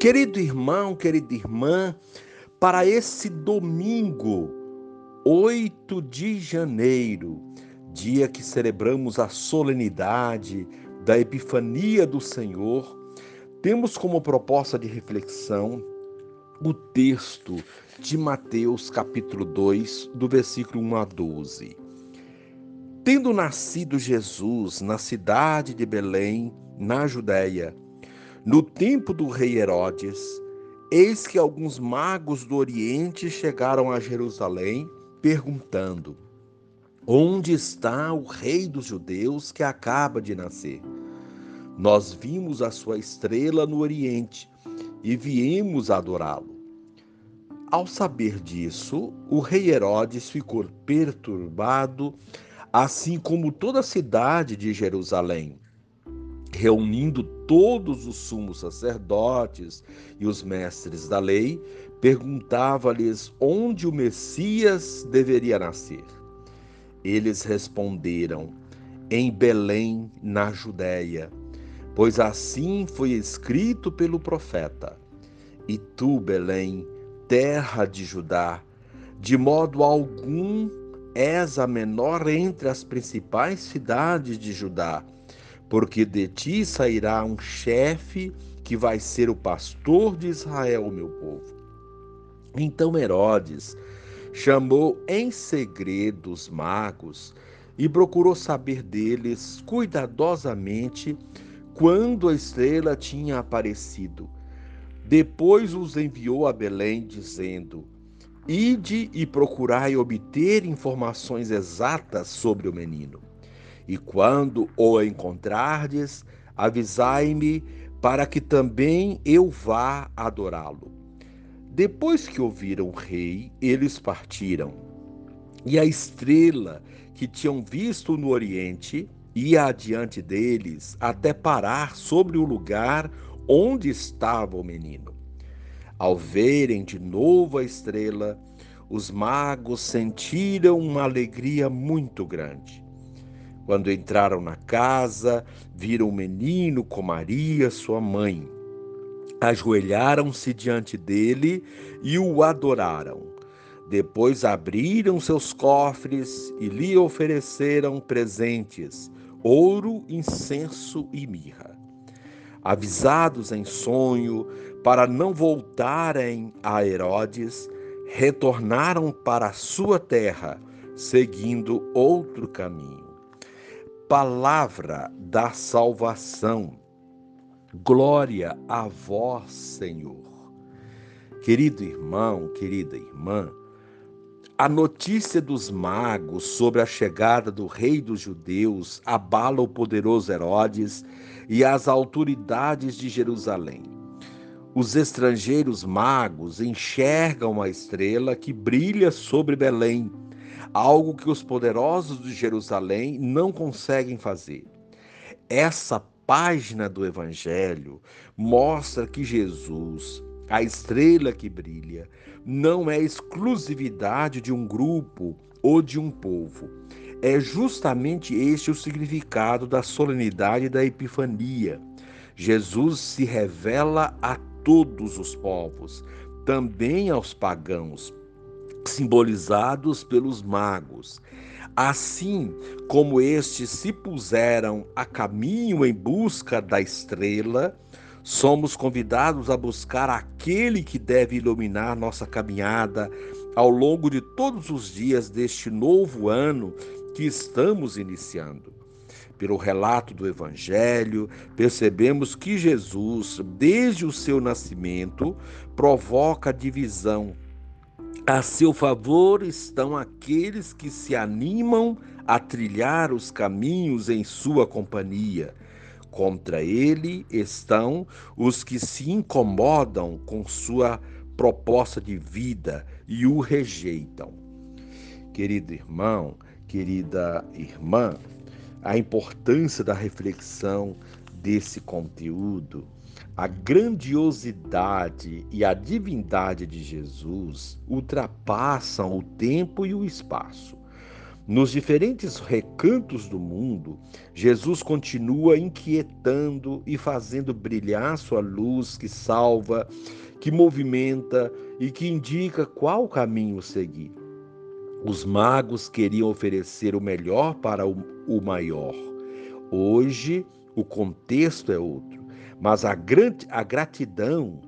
Querido irmão, querida irmã, para esse domingo, 8 de janeiro, dia que celebramos a solenidade da Epifania do Senhor, temos como proposta de reflexão o texto de Mateus, capítulo 2, do versículo 1 a 12. Tendo nascido Jesus na cidade de Belém, na Judéia, no tempo do rei Herodes, eis que alguns magos do Oriente chegaram a Jerusalém, perguntando: Onde está o rei dos judeus que acaba de nascer? Nós vimos a sua estrela no Oriente e viemos adorá-lo. Ao saber disso, o rei Herodes ficou perturbado, assim como toda a cidade de Jerusalém reunindo todos os sumos sacerdotes e os mestres da lei, perguntava-lhes onde o Messias deveria nascer. Eles responderam: Em Belém, na Judéia, pois assim foi escrito pelo profeta. E tu, Belém, terra de Judá, de modo algum és a menor entre as principais cidades de Judá porque de ti sairá um chefe que vai ser o pastor de Israel, meu povo. Então Herodes chamou em segredo os magos e procurou saber deles cuidadosamente quando a estrela tinha aparecido. Depois os enviou a Belém, dizendo: Ide e procurai obter informações exatas sobre o menino. E quando o encontrardes, avisai-me para que também eu vá adorá-lo. Depois que ouviram o rei, eles partiram. E a estrela que tinham visto no oriente ia adiante deles até parar sobre o lugar onde estava o menino. Ao verem de novo a estrela, os magos sentiram uma alegria muito grande. Quando entraram na casa, viram o menino com Maria, sua mãe. Ajoelharam-se diante dele e o adoraram. Depois abriram seus cofres e lhe ofereceram presentes: ouro, incenso e mirra. Avisados em sonho para não voltarem a Herodes, retornaram para sua terra, seguindo outro caminho palavra da salvação. Glória a vós, Senhor. Querido irmão, querida irmã, a notícia dos magos sobre a chegada do rei dos judeus abala o poderoso Herodes e as autoridades de Jerusalém. Os estrangeiros magos enxergam a estrela que brilha sobre Belém algo que os poderosos de Jerusalém não conseguem fazer. Essa página do Evangelho mostra que Jesus, a estrela que brilha, não é exclusividade de um grupo ou de um povo. É justamente este o significado da solenidade da Epifania. Jesus se revela a todos os povos, também aos pagãos, simbolizados pelos magos. Assim como estes se puseram a caminho em busca da estrela, somos convidados a buscar aquele que deve iluminar nossa caminhada ao longo de todos os dias deste novo ano que estamos iniciando. Pelo relato do Evangelho, percebemos que Jesus, desde o seu nascimento, provoca divisão a seu favor estão aqueles que se animam a trilhar os caminhos em sua companhia. Contra ele estão os que se incomodam com sua proposta de vida e o rejeitam. Querido irmão, querida irmã, a importância da reflexão desse conteúdo, a grandiosidade e a divindade de Jesus ultrapassam o tempo e o espaço. Nos diferentes recantos do mundo, Jesus continua inquietando e fazendo brilhar sua luz que salva, que movimenta e que indica qual caminho seguir. Os magos queriam oferecer o melhor para o maior. Hoje, o contexto é outro, mas a, a gratidão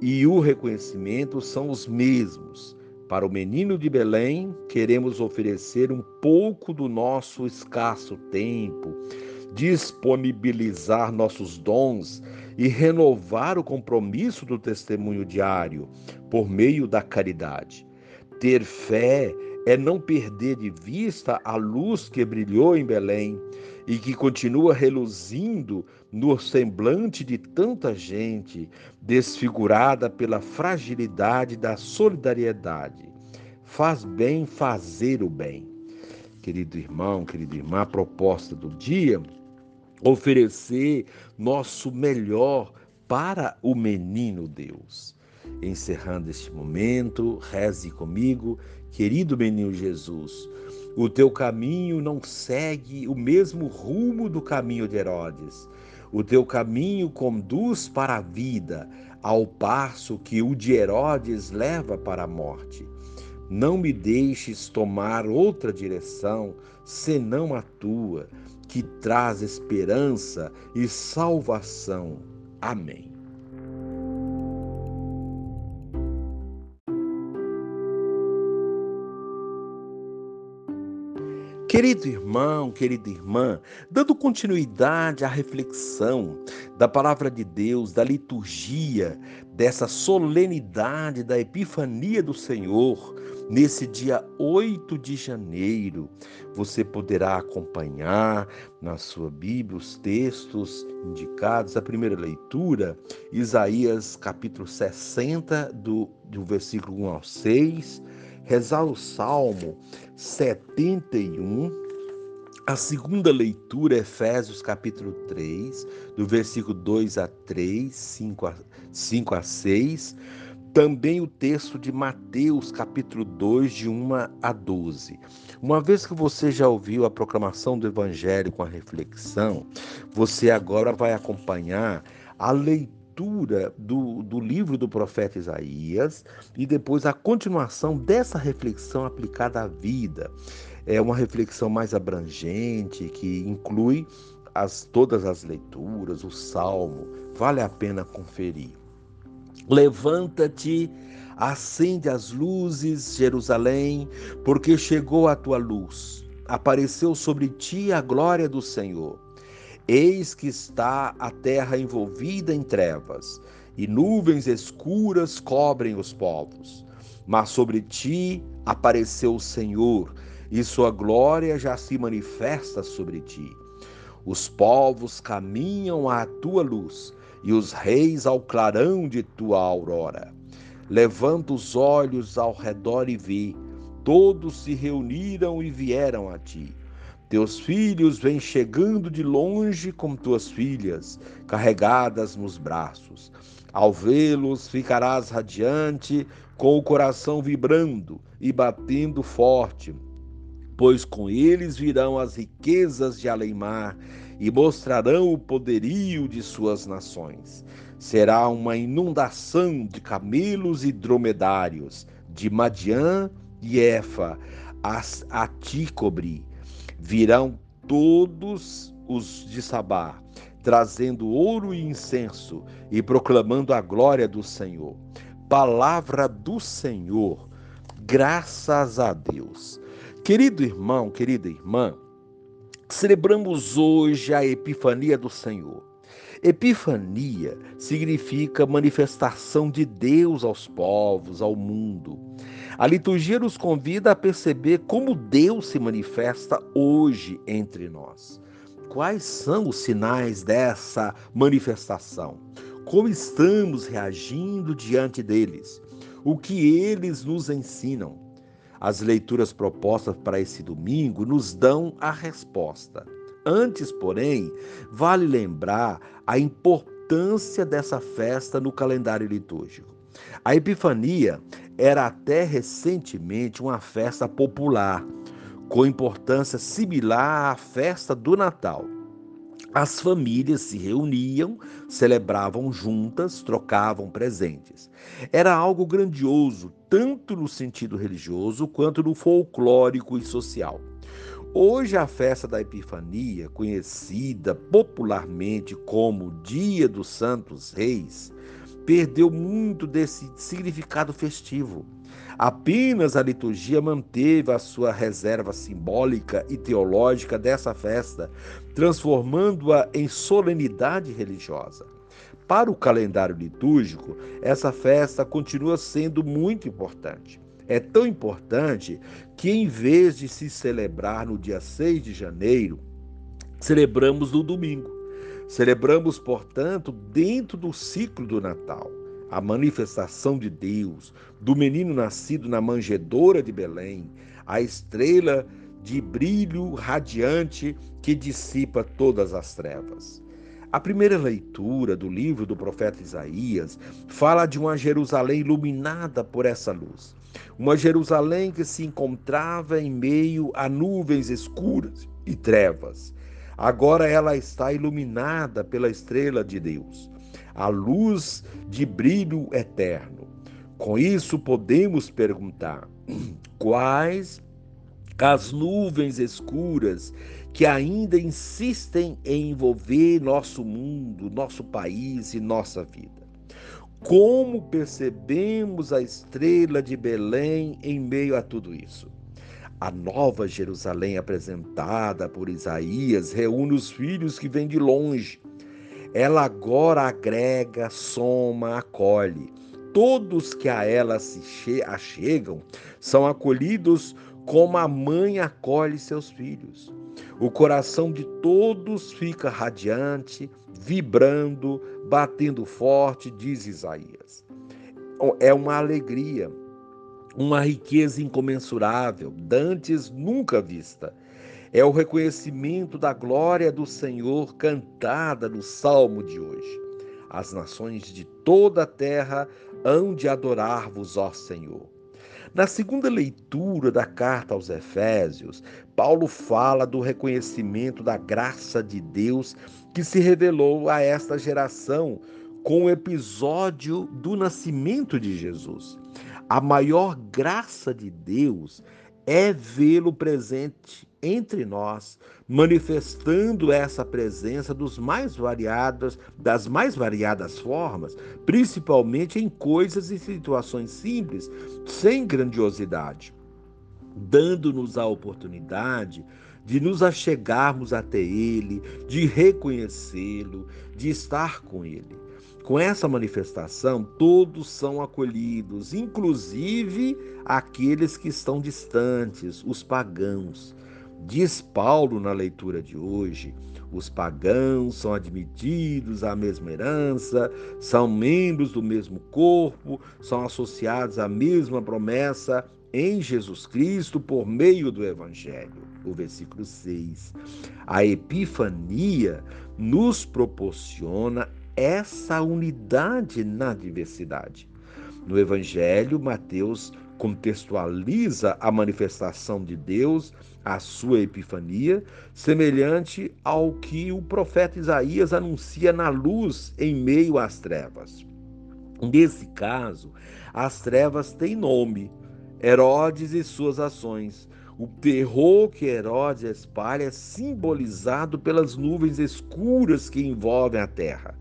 e o reconhecimento são os mesmos. Para o menino de Belém, queremos oferecer um pouco do nosso escasso tempo, disponibilizar nossos dons e renovar o compromisso do testemunho diário por meio da caridade. Ter fé é não perder de vista a luz que brilhou em Belém e que continua reluzindo no semblante de tanta gente, desfigurada pela fragilidade da solidariedade. Faz bem fazer o bem. Querido irmão, querida irmã, a proposta do dia oferecer nosso melhor para o menino Deus. Encerrando este momento, reze comigo, querido menino Jesus. O teu caminho não segue o mesmo rumo do caminho de Herodes. O teu caminho conduz para a vida, ao passo que o de Herodes leva para a morte. Não me deixes tomar outra direção senão a tua, que traz esperança e salvação. Amém. Querido irmão, querida irmã, dando continuidade à reflexão da palavra de Deus, da liturgia, dessa solenidade da Epifania do Senhor, nesse dia 8 de janeiro, você poderá acompanhar na sua Bíblia os textos indicados. A primeira leitura, Isaías capítulo 60, do, do versículo 1 ao 6 rezar o Salmo 71. A segunda leitura, Efésios capítulo 3, do versículo 2 a 3, 5 a, 5 a 6. Também o texto de Mateus, capítulo 2, de 1 a 12. Uma vez que você já ouviu a proclamação do Evangelho com a reflexão, você agora vai acompanhar a leitura leitura do, do livro do profeta Isaías e depois a continuação dessa reflexão aplicada à vida. É uma reflexão mais abrangente que inclui as, todas as leituras, o salmo. Vale a pena conferir. Levanta-te, acende as luzes, Jerusalém, porque chegou a tua luz. Apareceu sobre ti a glória do Senhor. Eis que está a terra envolvida em trevas, e nuvens escuras cobrem os povos. Mas sobre ti apareceu o Senhor, e sua glória já se manifesta sobre ti. Os povos caminham à tua luz, e os reis ao clarão de tua aurora. Levanta os olhos ao redor e vê, todos se reuniram e vieram a ti. Teus filhos vêm chegando de longe com tuas filhas, carregadas nos braços. Ao vê-los, ficarás radiante, com o coração vibrando e batendo forte, pois com eles virão as riquezas de além-mar e mostrarão o poderio de suas nações. Será uma inundação de camelos e dromedários, de Madiã e Efa, a ti cobrir Virão todos os de Sabá, trazendo ouro e incenso e proclamando a glória do Senhor. Palavra do Senhor, graças a Deus. Querido irmão, querida irmã, celebramos hoje a Epifania do Senhor. Epifania significa manifestação de Deus aos povos, ao mundo. A liturgia nos convida a perceber como Deus se manifesta hoje entre nós. Quais são os sinais dessa manifestação? Como estamos reagindo diante deles? O que eles nos ensinam? As leituras propostas para esse domingo nos dão a resposta. Antes, porém, vale lembrar a importância dessa festa no calendário litúrgico. A Epifania era até recentemente uma festa popular, com importância similar à festa do Natal. As famílias se reuniam, celebravam juntas, trocavam presentes. Era algo grandioso, tanto no sentido religioso quanto no folclórico e social. Hoje, a festa da Epifania, conhecida popularmente como Dia dos Santos Reis, perdeu muito desse significado festivo. Apenas a liturgia manteve a sua reserva simbólica e teológica dessa festa, transformando-a em solenidade religiosa. Para o calendário litúrgico, essa festa continua sendo muito importante. É tão importante que, em vez de se celebrar no dia 6 de janeiro, celebramos no domingo. Celebramos, portanto, dentro do ciclo do Natal a manifestação de Deus, do menino nascido na manjedoura de Belém, a estrela de brilho radiante que dissipa todas as trevas. A primeira leitura do livro do profeta Isaías fala de uma Jerusalém iluminada por essa luz. Uma Jerusalém que se encontrava em meio a nuvens escuras e trevas. Agora ela está iluminada pela estrela de Deus a luz de brilho eterno. Com isso, podemos perguntar: quais as nuvens escuras que ainda insistem em envolver nosso mundo, nosso país e nossa vida? Como percebemos a estrela de Belém em meio a tudo isso? A nova Jerusalém apresentada por Isaías reúne os filhos que vêm de longe ela agora agrega, soma, acolhe. Todos que a ela se achegam são acolhidos como a mãe acolhe seus filhos. O coração de todos fica radiante, vibrando, batendo forte, diz Isaías. É uma alegria, uma riqueza incomensurável, dantes nunca vista é o reconhecimento da glória do Senhor cantada no salmo de hoje. As nações de toda a terra hão de adorar-vos, ó Senhor. Na segunda leitura da carta aos Efésios, Paulo fala do reconhecimento da graça de Deus que se revelou a esta geração com o episódio do nascimento de Jesus. A maior graça de Deus é vê-lo presente entre nós, manifestando essa presença dos mais variados, das mais variadas formas, principalmente em coisas e situações simples, sem grandiosidade, dando-nos a oportunidade de nos achegarmos até Ele, de reconhecê-lo, de estar com Ele. Com essa manifestação, todos são acolhidos, inclusive aqueles que estão distantes, os pagãos. Diz Paulo na leitura de hoje: os pagãos são admitidos à mesma herança, são membros do mesmo corpo, são associados à mesma promessa em Jesus Cristo por meio do Evangelho. O versículo 6. A Epifania nos proporciona essa unidade na diversidade. No Evangelho, Mateus contextualiza a manifestação de Deus, a sua epifania, semelhante ao que o profeta Isaías anuncia na luz em meio às trevas. Nesse caso, as trevas têm nome, Herodes e suas ações. O terror que Herodes espalha é simbolizado pelas nuvens escuras que envolvem a terra.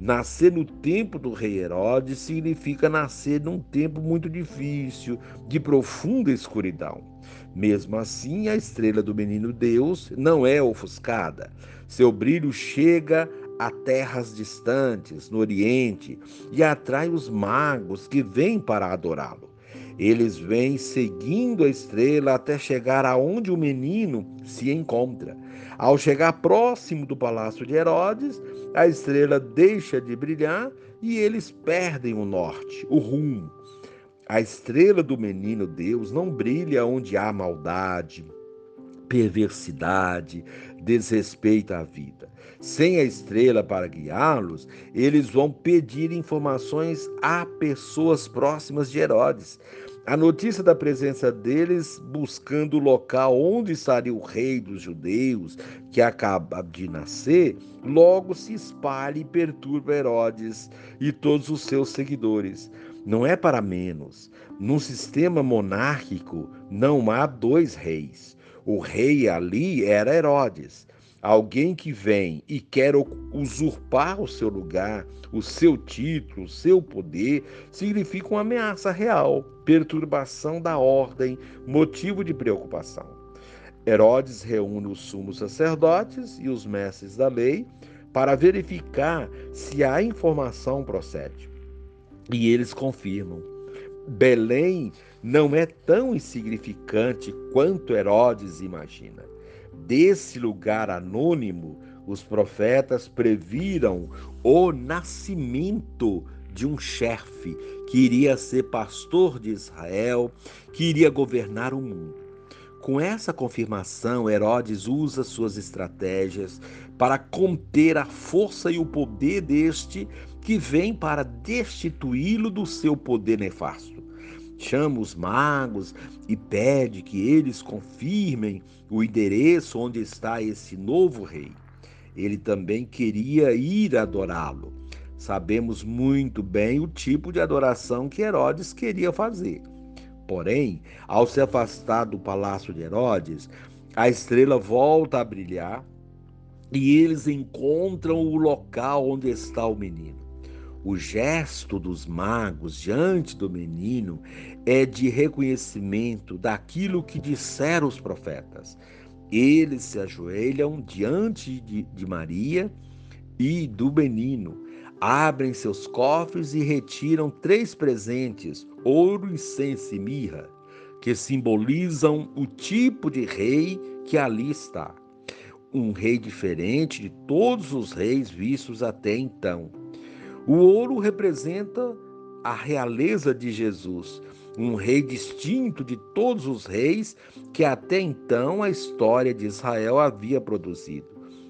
Nascer no tempo do rei Herodes significa nascer num tempo muito difícil, de profunda escuridão. Mesmo assim, a estrela do menino Deus não é ofuscada. Seu brilho chega a terras distantes, no Oriente, e atrai os magos que vêm para adorá-lo. Eles vêm seguindo a estrela até chegar aonde o menino se encontra. Ao chegar próximo do palácio de Herodes, a estrela deixa de brilhar e eles perdem o norte, o rumo. A estrela do menino Deus não brilha onde há maldade, perversidade, desrespeito à vida. Sem a estrela para guiá-los, eles vão pedir informações a pessoas próximas de Herodes. A notícia da presença deles, buscando o local onde estaria o rei dos judeus, que acaba de nascer, logo se espalha e perturba Herodes e todos os seus seguidores. Não é para menos. Num sistema monárquico não há dois reis. O rei ali era Herodes. Alguém que vem e quer usurpar o seu lugar, o seu título, o seu poder, significa uma ameaça real, perturbação da ordem, motivo de preocupação. Herodes reúne os sumos sacerdotes e os mestres da lei para verificar se a informação procede. E eles confirmam. Belém não é tão insignificante quanto Herodes imagina desse lugar anônimo, os profetas previram o nascimento de um chefe que iria ser pastor de Israel, que iria governar o mundo. Com essa confirmação, Herodes usa suas estratégias para conter a força e o poder deste que vem para destituí-lo do seu poder nefasto chama os magos e pede que eles confirmem o endereço onde está esse novo rei. Ele também queria ir adorá-lo. Sabemos muito bem o tipo de adoração que Herodes queria fazer. Porém, ao se afastar do palácio de Herodes, a estrela volta a brilhar e eles encontram o local onde está o menino. O gesto dos magos diante do menino é de reconhecimento daquilo que disseram os profetas. Eles se ajoelham diante de, de Maria e do menino, abrem seus cofres e retiram três presentes: ouro, incenso e mirra, que simbolizam o tipo de rei que ali está. Um rei diferente de todos os reis vistos até então o ouro representa a realeza de Jesus, um rei distinto de todos os reis que até então a história de Israel havia produzido.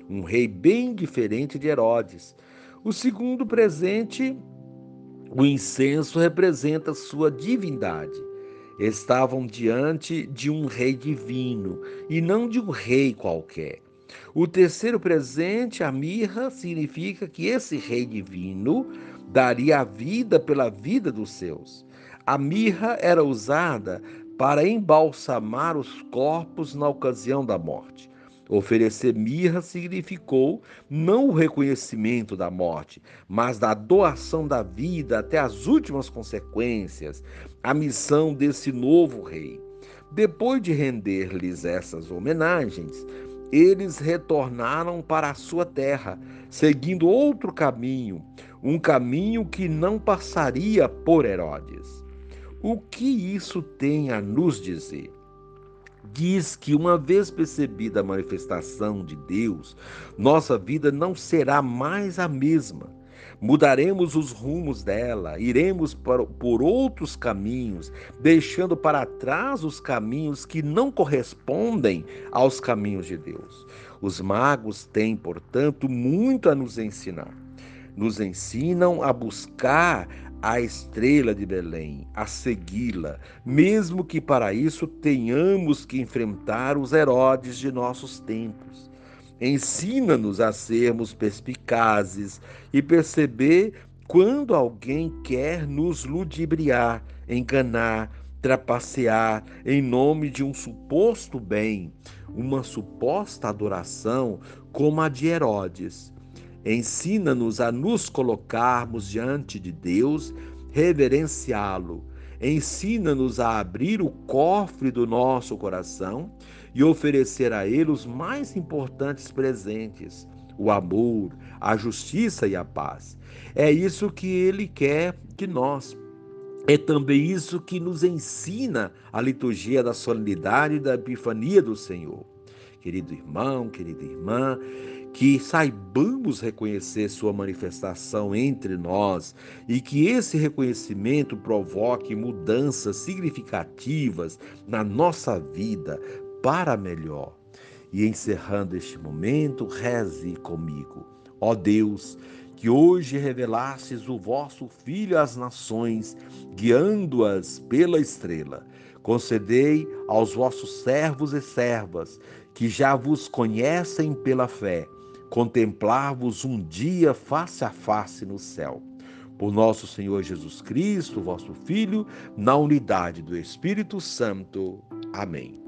Um rei bem diferente de Herodes. O segundo presente, o incenso, representa sua divindade. Estavam diante de um rei divino e não de um rei qualquer. O terceiro presente, a mirra, significa que esse rei divino daria a vida pela vida dos seus. A mirra era usada para embalsamar os corpos na ocasião da morte. Oferecer mirra significou não o reconhecimento da morte, mas da doação da vida até as últimas consequências, a missão desse novo rei. Depois de render-lhes essas homenagens, eles retornaram para a sua terra, seguindo outro caminho, um caminho que não passaria por Herodes. O que isso tem a nos dizer? Diz que, uma vez percebida a manifestação de Deus, nossa vida não será mais a mesma Mudaremos os rumos dela, iremos por outros caminhos, deixando para trás os caminhos que não correspondem aos caminhos de Deus. Os magos têm, portanto, muito a nos ensinar. Nos ensinam a buscar a estrela de Belém, a segui-la, mesmo que para isso tenhamos que enfrentar os Herodes de nossos tempos. Ensina-nos a sermos perspicazes e perceber quando alguém quer nos ludibriar, enganar, trapacear em nome de um suposto bem, uma suposta adoração como a de Herodes. Ensina-nos a nos colocarmos diante de Deus, reverenciá-lo. Ensina-nos a abrir o cofre do nosso coração e oferecer a Ele os mais importantes presentes: o amor, a justiça e a paz. É isso que Ele quer de nós. É também isso que nos ensina a liturgia da solenidade e da epifania do Senhor. Querido irmão, querida irmã, que saibamos reconhecer sua manifestação entre nós e que esse reconhecimento provoque mudanças significativas na nossa vida, para melhor. E encerrando este momento, reze comigo. Ó Deus, que hoje revelasses o vosso Filho às nações, guiando-as pela estrela. Concedei aos vossos servos e servas, que já vos conhecem pela fé, contemplar-vos um dia face a face no céu. Por nosso Senhor Jesus Cristo, vosso Filho, na unidade do Espírito Santo. Amém.